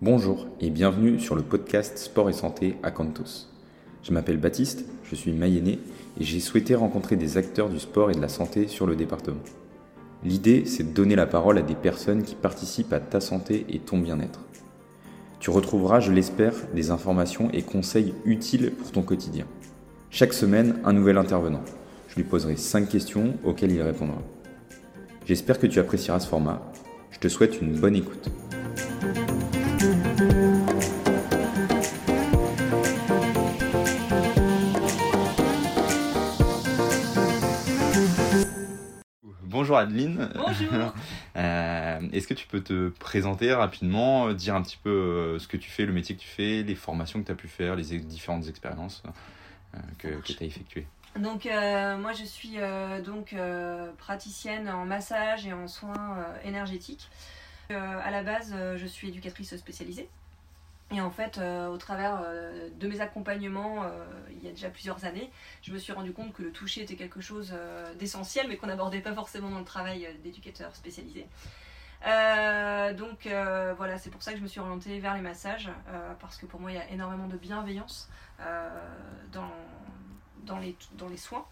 Bonjour et bienvenue sur le podcast Sport et Santé à Cantos. Je m'appelle Baptiste, je suis mayennais et j'ai souhaité rencontrer des acteurs du sport et de la santé sur le département. L'idée, c'est de donner la parole à des personnes qui participent à ta santé et ton bien-être. Tu retrouveras, je l'espère, des informations et conseils utiles pour ton quotidien. Chaque semaine, un nouvel intervenant. Je lui poserai 5 questions auxquelles il répondra. J'espère que tu apprécieras ce format. Je te souhaite une bonne écoute. Bonjour Adeline. Bonjour. Euh, Est-ce que tu peux te présenter rapidement, dire un petit peu euh, ce que tu fais, le métier que tu fais, les formations que tu as pu faire, les ex- différentes expériences euh, que, que tu as effectuées? Donc euh, moi je suis euh, donc euh, praticienne en massage et en soins euh, énergétiques. Euh, à la base euh, je suis éducatrice spécialisée. Et en fait, euh, au travers euh, de mes accompagnements, euh, il y a déjà plusieurs années, je me suis rendu compte que le toucher était quelque chose d'essentiel, mais qu'on n'abordait pas forcément dans le travail d'éducateur spécialisé. Donc voilà, c'est pour ça que je me suis orientée vers les massages, parce que pour moi, il y a énormément de bienveillance dans les soins.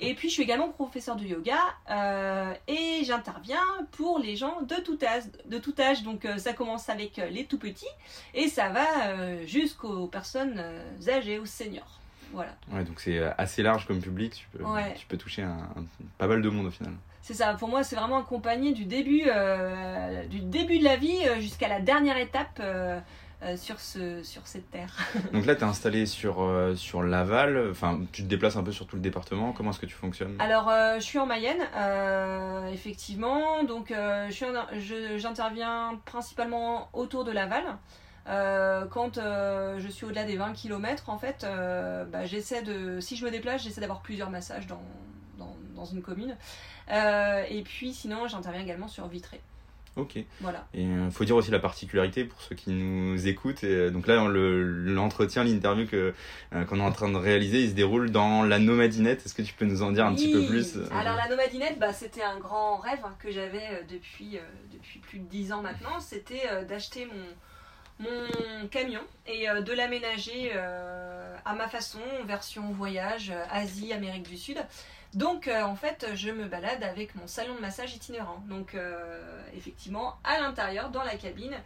Et puis, je suis également professeur de yoga euh, et j'interviens pour les gens de tout âge. De tout âge. Donc, euh, ça commence avec euh, les tout petits et ça va euh, jusqu'aux personnes âgées, aux seniors. Voilà. Ouais, donc c'est assez large comme public, tu peux, Ouais. tu peux toucher un, un- pas mal de monde au final. C'est ça, pour moi, c'est vraiment accompagné du début, du début de la vie jusqu'à la dernière étape euh, sur, ce, sur cette terre. Donc là, tu es installé sur, euh, sur Laval, enfin, tu te déplaces un peu sur tout le département, comment est-ce que tu fonctionnes? Alors, euh, je suis en Mayenne, effectivement. Donc, j'interviens principalement autour de Laval. Quand je suis au-delà des 20 km, en fait, bah, j'essaie de. Si je me déplace, j'essaie d'avoir plusieurs massages dans, dans, dans une commune. Et puis, sinon, j'interviens également sur Vitré. Ok. Voilà. Et il faut dire aussi la particularité pour ceux qui nous écoutent. Et, euh, donc là, on le- l'entretien, l'interview que euh, qu'on est en train de réaliser, il se déroule dans la nomadinette. Est-ce que tu peux nous en dire un petit peu plus euh, Alors la nomadinette, bah, c'était un grand rêve hein, que j'avais euh, depuis, euh, depuis plus de 10 ans maintenant. C'était euh, d'acheter mon, mon camion et euh, de l'aménager euh, à ma façon, version voyage, euh, Asie, Amérique du Sud. Donc euh, en fait, je me balade avec mon salon de massage itinérant. Donc euh, effectivement, à l'intérieur, dans la cabine,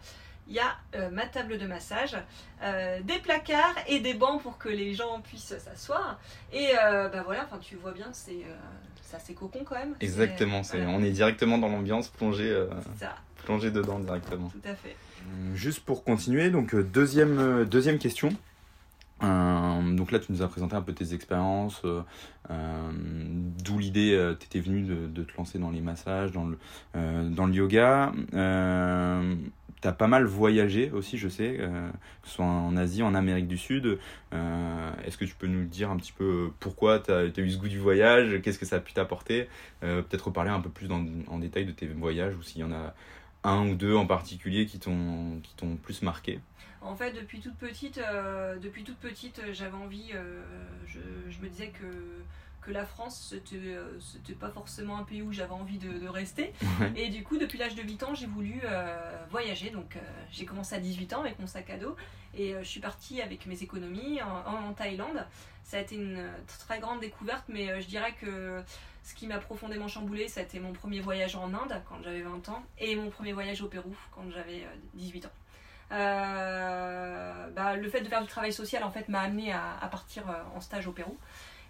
il y a euh, ma table de massage, euh, des placards et des bancs pour que les gens puissent s'asseoir. Et euh, bah voilà, enfin tu vois bien, c'est euh, c'est assez cocon quand même. Exactement, c'est- voilà, on est directement dans l'ambiance, plongé, euh, ça, plongé dedans directement. tout à fait. Juste pour continuer, donc deuxième, deuxième question. Euh, donc là, tu nous as présenté un peu tes expériences, euh, euh, d'où l'idée, t'étais venu de, te lancer dans les massages, dans le, yoga. T'as pas mal voyagé aussi, je sais, que ce soit en Asie, en Amérique du Sud. Est-ce que tu peux nous dire un petit peu pourquoi tu as, eu ce goût du voyage, qu'est-ce que ça a pu t'apporter? Peut-être reparler un peu plus en détail de tes voyages ou s'il y en a un ou deux en particulier qui t'ont qui t'ont plus marqué? En fait, depuis toute petite, euh, petite, j'avais envie. euh, je me disais que que la France, c'était euh, c'était pas forcément un pays où j'avais envie de, de rester. Ouais. Et du coup, depuis l'âge de 8 ans, j'ai voulu euh, voyager. Donc, euh, j'ai commencé à 18 ans avec mon sac à dos et je suis partie avec mes économies en, en Thaïlande. Ça a été une très grande découverte, mais je dirais que ce qui m'a profondément chamboulé, ça a été mon premier voyage en Inde quand j'avais 20 ans et mon premier voyage au Pérou quand j'avais euh, 18 ans. Bah, le fait de faire du travail social en fait m'a amené à, à partir en stage au Pérou.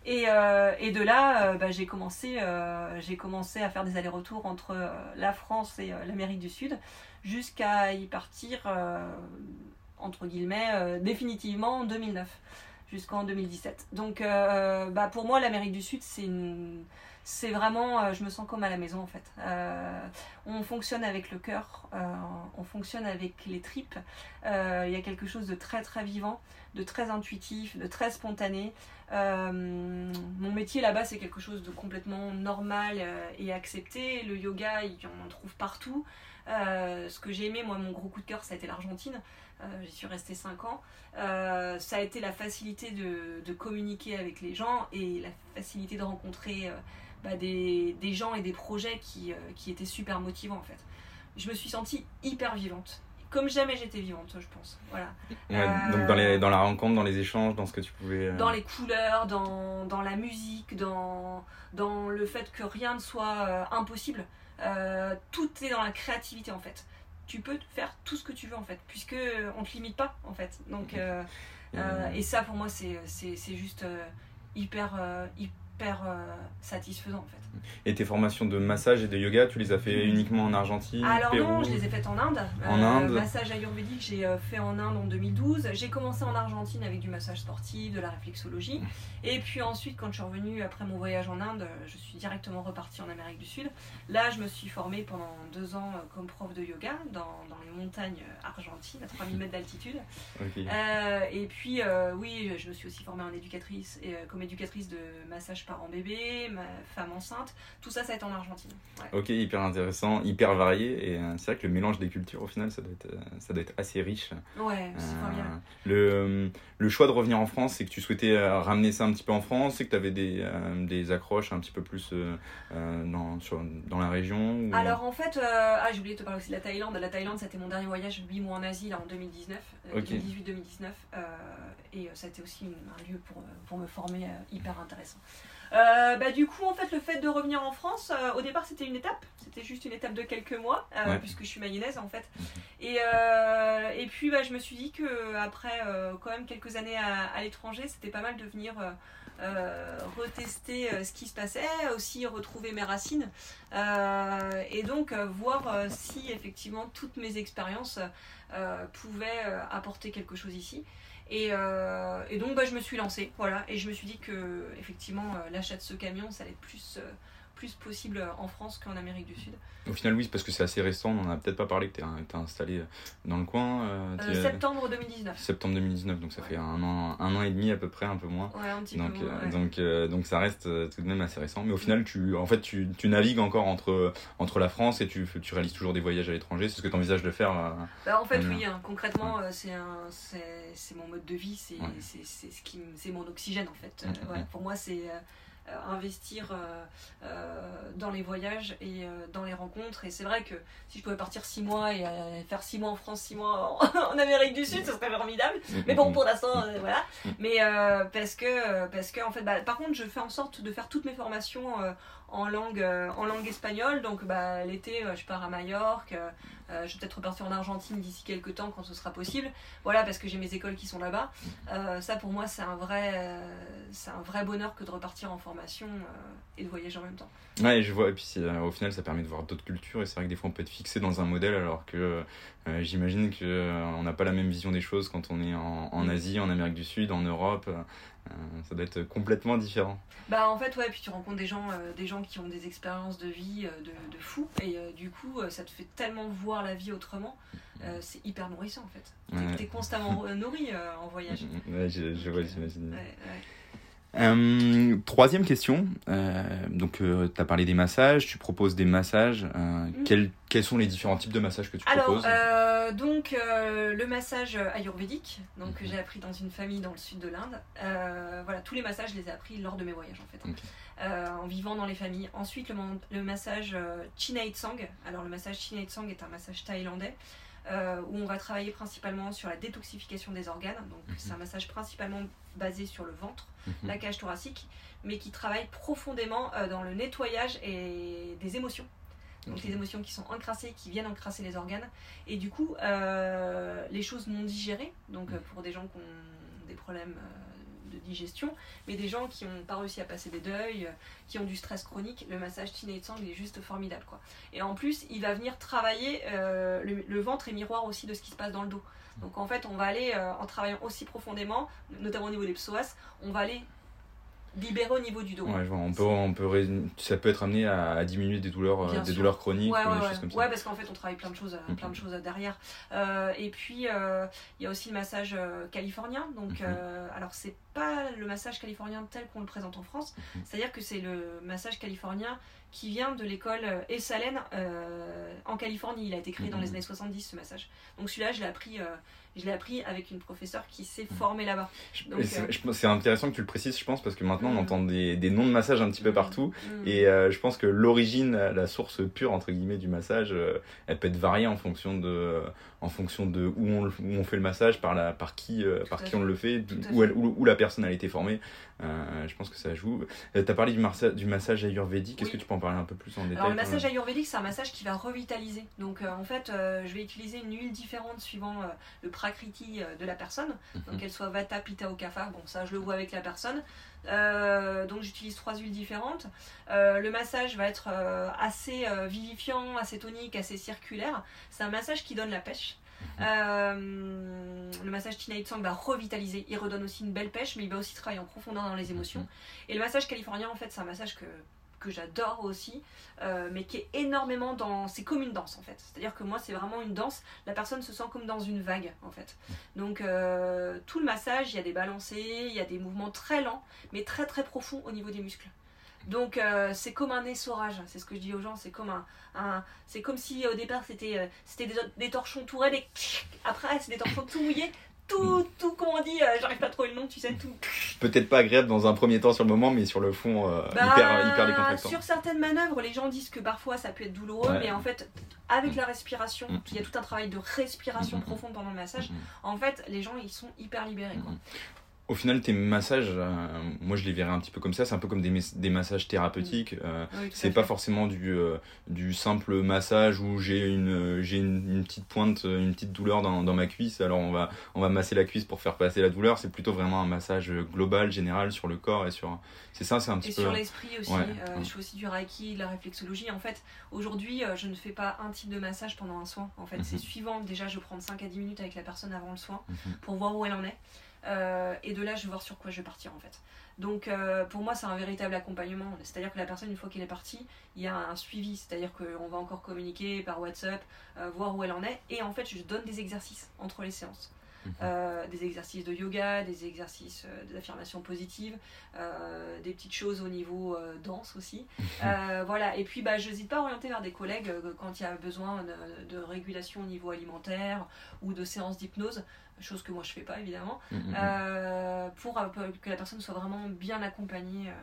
Et, euh, et de là, euh, bah, j'ai commencé, euh, commencé à faire des allers-retours entre la France et l'Amérique du Sud jusqu'à y partir, entre guillemets, définitivement en 2009, jusqu'en 2017. Donc euh, bah, pour moi, l'Amérique du Sud, c'est vraiment, euh, je me sens comme à la maison en fait. Euh, on fonctionne avec le cœur, on fonctionne avec les tripes. Il y a quelque chose de très très vivant, de très intuitif, de très spontané. Mon métier là-bas, c'est quelque chose de complètement normal et accepté. Le yoga, on en trouve partout. Euh, ce que j'ai aimé, moi, mon gros coup de cœur, ça a été l'Argentine. Euh, J'y suis restée 5 ans. Euh, ça a été la facilité de, de communiquer avec les gens et la facilité de rencontrer bah, des, des gens et des projets qui, qui étaient super motivants en fait. Je me suis sentie hyper vivante. comme jamais j'étais vivante, je pense. Voilà. donc dans, les, dans la rencontre, dans les échanges, dans ce que tu pouvais. Dans les couleurs, dans, dans la musique, dans, dans le fait que rien ne soit impossible. Tout est dans la créativité en fait tu peux faire tout ce que tu veux en fait, puisque on te limite pas en fait. Donc, euh, euh, et ça pour moi c'est juste euh, hyper, hyper satisfaisant en fait. Et tes formations de massage et de yoga, tu les as fait uniquement en Argentine Alors non, je les ai faites en Inde. En Inde Massage ayurvédique, j'ai fait en Inde en 2012. J'ai commencé en Argentine avec du massage sportif, de la réflexologie. Et puis ensuite, quand je suis revenue après mon voyage en Inde, je suis directement repartie en Amérique du Sud. Là, je me suis formée pendant deux ans comme prof de yoga dans, dans les montagnes argentines à 3000 mètres d'altitude. Euh, et puis, euh, oui, je me suis aussi formée en éducatrice, et, euh, comme éducatrice de massage parents-bébés, femme enceinte. Tout ça, ça va être en Argentine. Ok, hyper intéressant, hyper varié. Et c'est vrai que le mélange des cultures, au final, ça doit être, ça doit être assez riche. Ouais, c'est formidable. Le, le choix de revenir en France, c'est que tu souhaitais ramener ça un petit peu en France, c'est que tu avais des, des accroches un petit peu plus dans, sur, dans la région Alors en fait, ah, j'ai oublié de te parler aussi de la Thaïlande. La Thaïlande, c'était mon dernier voyage 8 mois en Asie là, en 2019, 2018-2019. Euh, et euh, ça a été aussi un lieu pour, pour me former euh, hyper intéressant. Bah, du coup, en fait, le fait de revenir en France, au départ, c'était une étape. C'était juste une étape de quelques mois, puisque je suis mayonnaise, en fait. Mhm. Et, et puis, bah, je me suis dit que après quand même quelques années à, à l'étranger, c'était pas mal de venir euh, retester euh, ce qui se passait, aussi retrouver mes racines euh, et donc voir si effectivement toutes mes expériences pouvaient apporter quelque chose ici. Et, donc bah, je me suis lancée, voilà, et je me suis dit que effectivement l'achat de ce camion, ça allait être plus plus possible en France qu'en Amérique du Sud. Au final, oui, parce que c'est assez récent, on n'en a peut-être pas parlé que tu es, installé dans le coin. Euh, euh, septembre 2019. Septembre 2019, donc ça fait un an, un an et demi à peu près, un peu moins. Ouais, un petit donc, peu moins, donc, euh, donc ça reste tout de même assez récent. Mais au final, tu, en fait, tu, tu navigues encore entre, entre la France et tu, tu réalises toujours des voyages à l'étranger. C'est ce que tu envisages de faire bah, En fait, oui, hein. concrètement, c'est mon mode de vie, c'est mon oxygène en fait. pour moi, c'est euh, investir euh, euh, dans les voyages et dans les rencontres. Et c'est vrai que si je pouvais partir six mois et faire six mois en France, six mois en, Amérique du Sud, ce serait formidable. Mais bon, pour l'instant, voilà. Mais parce que, parce que en fait, bah, par contre, je fais en sorte de faire toutes mes formations en langue, en langue espagnole. Donc bah, l'été, je pars à Majorque. je vais peut-être repartir en Argentine d'ici quelques temps quand ce sera possible. Voilà, parce que j'ai mes écoles qui sont là-bas. ça, pour moi, c'est un, vrai, c'est un vrai bonheur que de repartir en formation et de voyager en même temps. Ouais, je vois. Et puis au final, ça permet de voir d'autres cultures. Et c'est vrai que des fois, on peut être fixé dans un modèle alors que j'imagine qu'on n'a pas la même vision des choses quand on est en, en, Asie, en Amérique du Sud, en Europe. Ça doit être complètement différent. Bah en fait ouais, puis tu rencontres des gens, des gens qui ont des expériences de vie de, de fou et du coup ça te fait tellement voir la vie autrement. c'est hyper nourrissant en fait. T'es es constamment nourri en voyage. Ouais, je, je vois, j'imagine. Euh, troisième question. Euh, donc, euh, tu as parlé des massages, tu proposes des massages. Mm. quels, quels, sont les différents types de massages que tu proposes donc, le massage ayurvédique, donc que mhm. j'ai appris dans une famille dans le sud de l'Inde. voilà, tous les massages, je les ai appris lors de mes voyages en fait, en vivant dans les familles. Ensuite, le, le massage Chinait Sang. Alors, le massage Chinait Sang est un massage thaïlandais. Euh, où on va travailler principalement sur la détoxification des organes. Donc mhm. c'est un massage principalement basé sur le ventre, mhm. la cage thoracique, mais qui travaille profondément euh, dans le nettoyage et des émotions. Donc les émotions qui sont encrassées, qui viennent encrasser les organes. Et du coup, euh, les choses non digérées, donc mhm. pour des gens qui ont des problèmes de digestion, mais des gens qui n'ont pas réussi à passer des deuils, qui ont du stress chronique, le massage de sang il est juste formidable. Quoi. Et en plus, il va venir travailler euh, le, ventre et miroir aussi de ce qui se passe dans le dos. Donc en fait, on va aller, euh, en travaillant aussi profondément, notamment au niveau des psoas, on va aller libéré au niveau du dos. Ouais, on peut, on peut, ça peut être amené à, diminuer des douleurs, euh, des douleurs chroniques ouais, des choses comme ça. Ouais, parce qu'en fait, on travaille plein de choses, euh, plein de choses derrière. Euh, et puis, il y a aussi le massage californien. Donc, alors, c'est pas le massage californien tel qu'on le présente en France. Mhm. C'est-à-dire que c'est le massage californien qui vient de l'école Esalen euh, en Californie. Il a été créé dans les Mhm. années 70, ce massage. Donc celui-là, je l'ai appris, je l'ai appris avec une professeure qui s'est formée là-bas. C'est euh, c'est intéressant que tu le précises, je pense, parce que maintenant on Mm. entend des, des noms de massage un petit peu Mm. partout. Mm. Et euh, je pense que l'origine, la source pure entre guillemets du massage, euh, elle peut être variée en fonction de, en fonction de où on, le- où on fait le massage, par la, par qui, par qui fait. on le fait, où, elle- où, où la personne a été formée. Je pense que ça joue. tu as parlé du, du massage ayurvédique. Est-ce Oui. que tu peux en parler un peu plus en détail Alors le quand massage ayurvédique, c'est un massage qui va revitaliser. Donc en fait, je vais utiliser une huile différente suivant le prakriti euh, de la personne. Mhm. Donc qu'elle soit vata, pitta ou kapha. Bon, ça je le vois avec la personne. Euh, donc j'utilise trois huiles différentes. Euh, le massage va être euh, assez vivifiant, assez tonique, assez circulaire. C'est un massage qui donne la pêche. Mhm. Euh, le massage Tina Tsang va revitaliser, il redonne aussi une belle pêche, mais il va aussi travailler en profondeur dans les émotions. Mhm. Et le massage californien, en fait, c'est un massage que, que j'adore aussi, euh, mais qui est énormément dans. C'est comme une danse en fait. C'est-à-dire que moi, c'est vraiment une danse. La personne se sent comme dans une vague en fait. Donc, euh, tout le massage, il y a des balancés, il y a des mouvements très lents, mais très très profonds au niveau des muscles. Donc euh, c'est comme un essorage, c'est ce que je dis aux gens, c'est comme un, comme si au départ c'était des, des torchons tout raides après c'est des torchons tout mouillés, tout tout comment on dit, euh, j'arrive pas à trouver le nom, tu sais tout. Peut-être pas agréable dans un premier temps sur le moment, mais sur le fond, euh, Bah, hyper, hyper décontractant. Sur certaines manœuvres, les gens disent que parfois ça peut être douloureux, Ouais. mais en fait, avec Mm. la respiration, Mm. il y a tout un travail de respiration profonde pendant le massage. En fait, les gens ils sont hyper libérés. Quoi. Mhm. Au final, tes massages, euh, moi je les verrais un petit peu comme ça, c'est un peu comme des, des massages thérapeutiques. euh, Oui, c'est pas forcément du, euh, du simple massage où j'ai une, j'ai une, une petite pointe, euh, une petite douleur dans, dans ma cuisse, alors on va, on va masser la cuisse pour faire passer la douleur. C'est plutôt vraiment un massage global, général sur le corps et sur. C'est ça, c'est un petit Et peu. sur l'esprit aussi, Ouais, euh, ouais. je fais aussi du reiki, de la réflexologie. En fait, aujourd'hui, euh, je ne fais pas un type de massage pendant un soin. En fait, Mhm. c'est suivant. Déjà, je prends 5 à 10 minutes avec la personne avant le soin Mhm. pour voir où elle en est. Euh, et de là, je vais voir sur quoi je vais partir en fait. Donc euh, pour moi, c'est un véritable accompagnement. C'est-à-dire que la personne, une fois qu'elle est partie, il y a un suivi. C'est-à-dire qu'on va encore communiquer par WhatsApp, euh, voir où elle en est. Et en fait, je donne des exercices entre les séances. Mhm. Euh, des exercices de yoga, des exercices euh, d'affirmation positive, euh, des petites choses au niveau danse aussi. Euh, voilà, et puis bah, je n'hésite pas à orienter vers des collègues quand il y a besoin de, de régulation au niveau alimentaire ou de séances d'hypnose, chose que moi je fais pas évidemment, Mhm. euh, pour euh, que la personne soit vraiment bien accompagnée euh,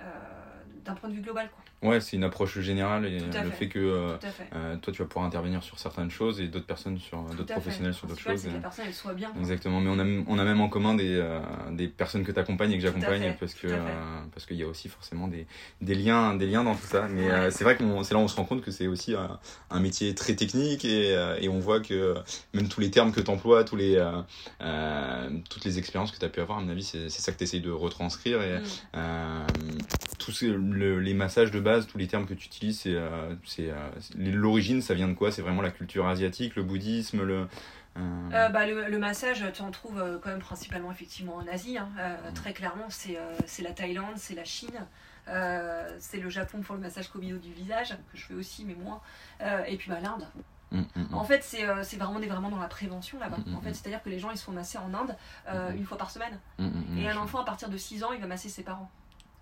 euh, d'un point de vue global. Quoi. Ouais, c'est une approche générale et à le fait. fait que euh, fait. euh, toi tu vas pouvoir intervenir sur certaines choses et d'autres personnes sur d'autres professionnels sur d'autres choses. que la personne elle soit bien. Exactement, mais on a, on a même en commun des, euh, des personnes que tu accompagnes et que j'accompagne parce que euh, parce qu'il y a aussi forcément des, des liens des liens dans tout ça. Mais Ouais. euh, c'est vrai que c'est là où on se rend compte que c'est aussi un, un métier très technique et, euh, et on voit que même tous les termes que tu emploies, tous les, euh, euh, toutes les expériences que tu as pu avoir, à mon avis, c'est c'est ça que tu essayes de retranscrire. Et, Mm. Euh, tous le- les massages de base, tous les termes que tu utilises, c'est euh, c'est, euh, c'est- l'origine, ça vient de quoi? C'est vraiment la culture asiatique, le bouddhisme, le. euh, Euh, bah, le, le massage, tu en trouves euh, quand même principalement effectivement en Asie. hein. Euh. Très clairement, c'est euh, c'est la Thaïlande, c'est la Chine, euh, c'est le Japon pour le massage Kobido du visage, que je fais aussi, mais moins. Euh, et puis bah, l'Inde. mm, mm, mm. En fait, c'est euh, c'est vraiment, on est vraiment dans la prévention là-bas. En fait, c'est-à-dire que les gens, ils se font masser en Inde euh, une fois par semaine. Et un enfant, à partir de 6 ans, il va masser ses parents.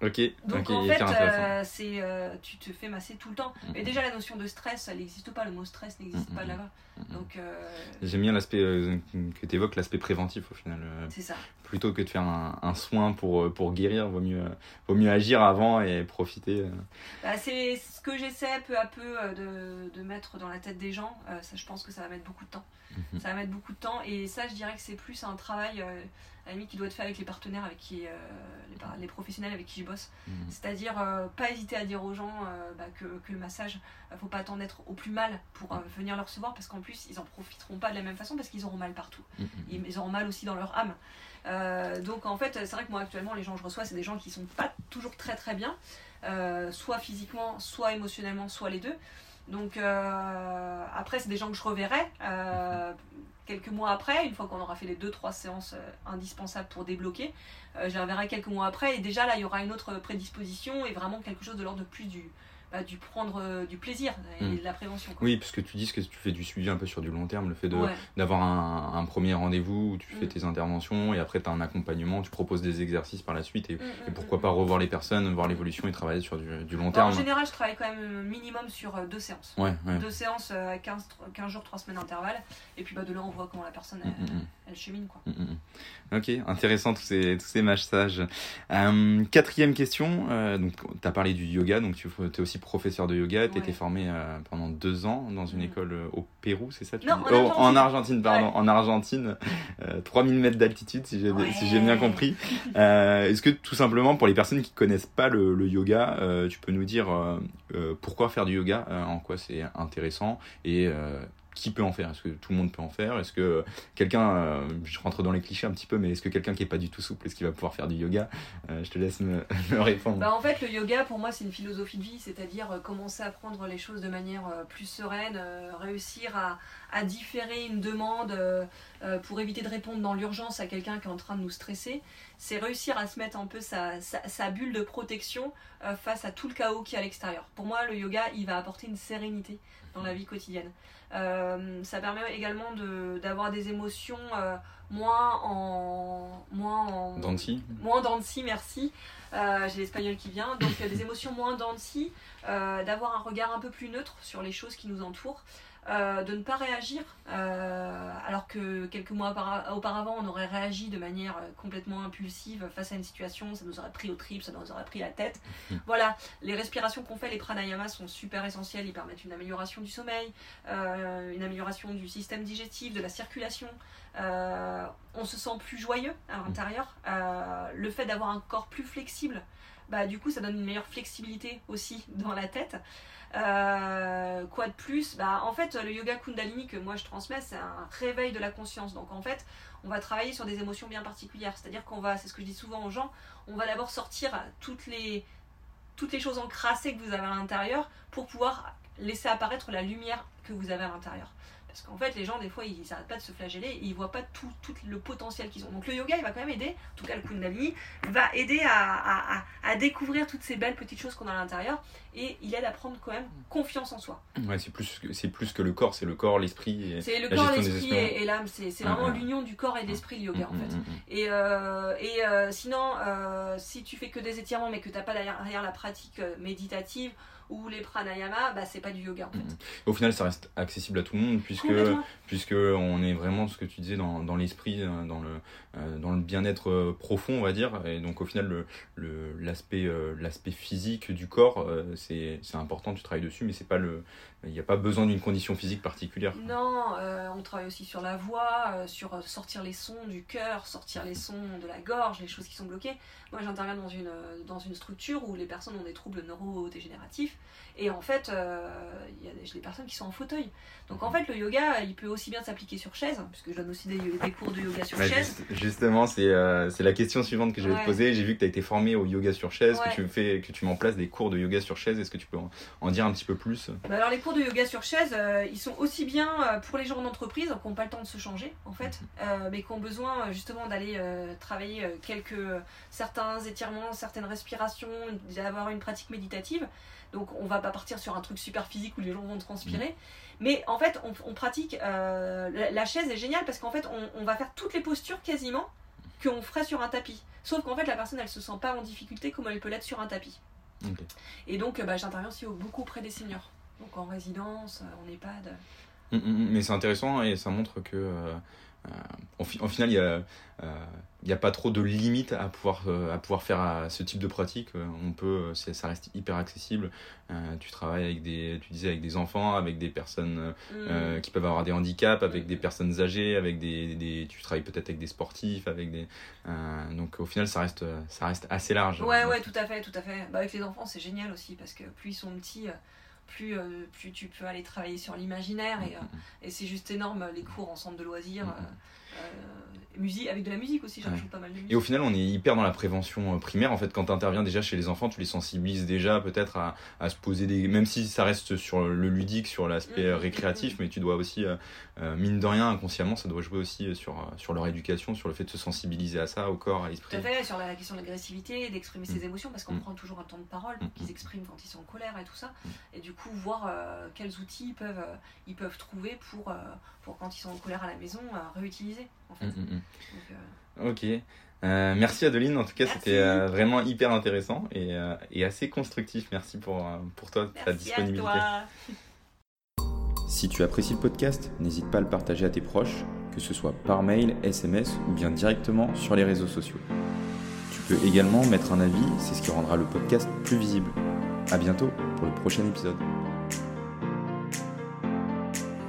Ok, Donc en fait, euh, c'est euh, tu te fais masser tout le temps. Mm, Et déjà, la notion de stress, elle n'existe pas. Le mot stress n'existe Mm, pas mm, là-bas. Mm. Donc, euh, J'aime bien l'aspect que tu évoques, l'aspect préventif au final. c'est ça. plutôt que de faire un, un soin pour, pour guérir, vaut mieux, vaut mieux agir avant et profiter. Bah, c'est ce que j'essaie peu à peu de, de mettre dans la tête des gens. Ça, je pense que ça va mettre beaucoup de temps. Mhm. Ça va mettre beaucoup de temps. Et ça, je dirais que c'est plus un travail à la limite, qui doit être fait avec les partenaires, avec qui, les, les professionnels avec qui je Mhm. C'est-à-dire, euh, pas hésiter à dire aux gens euh, bah, que, que le massage, euh, faut pas attendre d'être au plus mal pour venir le recevoir, parce qu'en plus, ils en profiteront pas de la même façon, parce qu'ils auront mal partout. Mhm. Ils, ils auront mal aussi dans leur âme. Donc en fait, c'est vrai que moi actuellement, les gens que je reçois, c'est des gens qui sont pas toujours très très bien, soit physiquement, soit émotionnellement, soit les deux. Donc après, c'est des gens que je reverrai euh, quelques mois après, une fois qu'on aura fait les deux trois séances euh, indispensables pour débloquer. Euh, je reverrai quelques mois après et déjà là, il y aura une autre prédisposition et vraiment quelque chose de l'ordre de plus du bah, du prendre euh, du plaisir et Mm. de la prévention. quoi. Oui, parce que tu dis que tu fais du suivi un peu sur du long terme, le fait Ouais. d'avoir un, un premier rendez-vous où tu fais Mm. tes interventions et après tu as un accompagnement, tu proposes des exercices par la suite et, Mm, et mm, pourquoi pas revoir les personnes, voir l'évolution et travailler sur du, du long Bon, terme. en général, je travaille quand même euh, minimum sur euh, deux séances. Ouais, ouais. Deux séances à 15, 15 jours, 3 semaines d'intervalle. Et puis bah, de là, on voit comment la personne elle, elle chemine. Quoi. Ok, intéressant tous ces, tous ces massages. Euh, quatrième question, euh, donc tu as parlé du yoga, donc tu es aussi professeur de yoga, tu étais formé euh, pendant deux ans dans une Mhm. école euh, au Pérou, c'est ça tu Non, dis en Oh, Argentine. en Argentine, pardon, Ouais. en Argentine, euh, 3000 mètres d'altitude si j'ai Ouais. si j'ai bien compris. Euh, Est-ce que tout simplement pour les personnes qui connaissent pas le, le yoga, tu peux nous dire pourquoi faire du yoga, en quoi c'est intéressant et qui peut en faire? Est-ce que tout le monde peut en faire? Est-ce que quelqu'un, euh, je rentre dans les clichés un petit peu, mais est-ce que quelqu'un qui est pas du tout souple, est-ce qu'il va pouvoir faire du yoga? Euh, Je te laisse me, répondre. Bah, en fait, le yoga, pour moi, c'est une philosophie de vie, c'est-à-dire euh, commencer à prendre les choses de manière euh, plus sereine, euh, réussir à différer une demande euh, pour éviter de répondre dans l'urgence à quelqu'un qui est en train de nous stresser. C'est réussir à se mettre un peu sa, sa, sa bulle de protection euh, face à tout le chaos qui est à l'extérieur. Pour moi, le yoga, il va apporter une sérénité dans la vie quotidienne. Euh, ça permet également de- d'avoir des émotions moins en... Moins en moins scie, merci. Euh, J'ai l'espagnol qui vient. Donc des émotions moins dents de scie, euh, d'avoir un regard un peu plus neutre sur les choses qui nous entourent, euh, de ne pas réagir, euh, alors que quelques mois auparavant- on aurait réagi de manière euh, complètement impulsive face à une situation, ça nous aurait pris au trip, ça nous aurait pris la tête. Mhm. Voilà, les respirations qu'on fait, les pranayamas sont super essentielles, ils permettent une amélioration du sommeil, euh, une amélioration du système digestif, de la circulation. On se sent plus joyeux à l'intérieur. Le fait d'avoir un corps plus flexible, bah, du coup, ça donne une meilleure flexibilité aussi dans la tête. Euh, quoi de plus? Bah, En fait, le yoga Kundalini que moi je transmets, c'est un réveil de la conscience. Donc en fait, on va travailler sur des émotions bien particulières. C'est-à-dire qu'on va, c'est ce que je dis souvent aux gens, on va d'abord sortir toutes les, toutes les choses encrassées que vous avez à l'intérieur pour pouvoir laisser apparaître la lumière que vous avez à l'intérieur. Parce qu'en fait, les gens, des fois, ils n'arrêtent pas de se flageller et ils voient pas tout, tout le potentiel qu'ils ont. Donc le yoga, il va quand même aider, en tout cas le Kundalini, va aider à, à- à- à découvrir toutes ces belles petites choses qu'on a à l'intérieur et il aide à prendre quand même confiance en soi. Ouais, c'est plus, c'est plus que le corps, c'est le corps, l'esprit. et- C'est le La corps, l'esprit et, et l'âme, c'est vraiment ah. l'union du corps et de l'esprit, le yoga en Mm, fait. mm, mm. Et, euh, et euh, sinon, euh, si tu fais que des étirements mais que tu n'as pas derrière, derrière la pratique méditative ou les pranayamas, bah, c'est pas du yoga en fait. Mhm. Au final, ça reste accessible à tout le monde puisque puisque on est vraiment ce que tu disais dans, dans l'esprit, euh, dans le euh, dans le bien-être euh, profond, on va dire. Et donc au final, le le- l'aspect l'aspect physique du corps, c'est important. Tu travailles dessus, mais c'est pas le il n'y a pas besoin d'une condition physique particulière. Non, euh, on travaille aussi sur la voix, euh, sur sortir les sons du cœur, sortir les sons de la gorge, les choses qui sont bloquées. Moi, j'interviens dans une, dans une structure où les personnes ont des troubles neurodégénératifs. Et en fait, euh, il y a des, personnes qui sont en fauteuil. Donc en fait, le yoga, il peut aussi bien s'appliquer sur chaise, puisque je donne aussi des, des cours de yoga sur Ouais, chaise. juste- justement, c'est euh, la question suivante que je vais Ouais. te poser. J'ai vu que tu as été formé au yoga sur chaise, Ouais. que tu fais que tu mets en place des cours de yoga sur chaise. Est-ce que tu peux en, en dire un petit peu plus? Bah alors les cours de yoga sur chaise, euh, ils sont aussi bien euh, pour les gens d'entreprise qui n'ont pas le temps de se changer en fait, euh, mais qui ont besoin justement d'aller travailler quelques certains étirements, certaines respirations, d'avoir une pratique méditative. Donc on va pas partir sur un truc super physique où les gens vont transpirer, mais en fait on, on pratique. euh, la, la chaise est géniale parce qu'en fait on, on va faire toutes les postures quasiment qu'on ferait sur un tapis. Sauf qu'en fait la personne elle se sent pas en difficulté comme elle peut l'être sur un tapis. Et donc, euh, bah, j'interviens aussi au- beaucoup auprès des seniors. Donc en résidence, euh, en EHPAD. Mm, mm, mm. Mais c'est intéressant et ça montre que, euh, en, en final, il y a, euh, il y a pas trop de limites à pouvoir, euh, à pouvoir faire à ce type de pratique. Euh, On peut, euh, ça reste hyper accessible. Euh, tu travailles avec des, tu disais avec des enfants, avec des personnes euh, euh, Mm. qui peuvent avoir des handicaps, avec Mm. des personnes âgées, avec des, des tu travailles peut-être avec des sportifs, avec des, euh, donc au final, ça reste, ça reste assez large. Ouais, ouais, tout à fait, tout à fait. Bah, avec les enfants, c'est génial aussi parce que plus ils sont petits, euh, plus, plus tu peux aller travailler sur l'imaginaire. Et, et c'est juste énorme, les cours en centre de loisirs. Musique, avec de la musique aussi, j'en pas mal de musique. Et au final, on est hyper dans la prévention primaire. En fait, quand tu interviens déjà chez les enfants, tu les sensibilises déjà peut-être à, à, se poser des. Même si ça reste sur le ludique, sur l'aspect récréatif, mais tu dois aussi, mine de rien, inconsciemment, ça doit jouer aussi sur, sur leur éducation, sur le fait de se sensibiliser à ça, au corps, à l'esprit. Tout à fait, sur la question de l'agressivité, d'exprimer ses émotions, parce qu'on prend toujours un temps de parole pour qu'ils expriment quand ils sont en colère et tout ça. Et du coup, voir euh, quels outils ils peuvent, euh, ils peuvent trouver pour, euh, pour quand ils sont en colère à la maison, réutiliser. En fait. ok. merci Adeline, en tout cas c'était vraiment hyper intéressant et, et, assez constructif. Merci pour, pour toi, ta disponibilité. À toi. Si tu apprécies le podcast, n'hésite pas à le partager à tes proches, que ce soit par mail, SMS ou bien directement sur les réseaux sociaux. Tu peux également mettre un avis, c'est ce qui rendra le podcast plus visible. A bientôt pour le prochain épisode.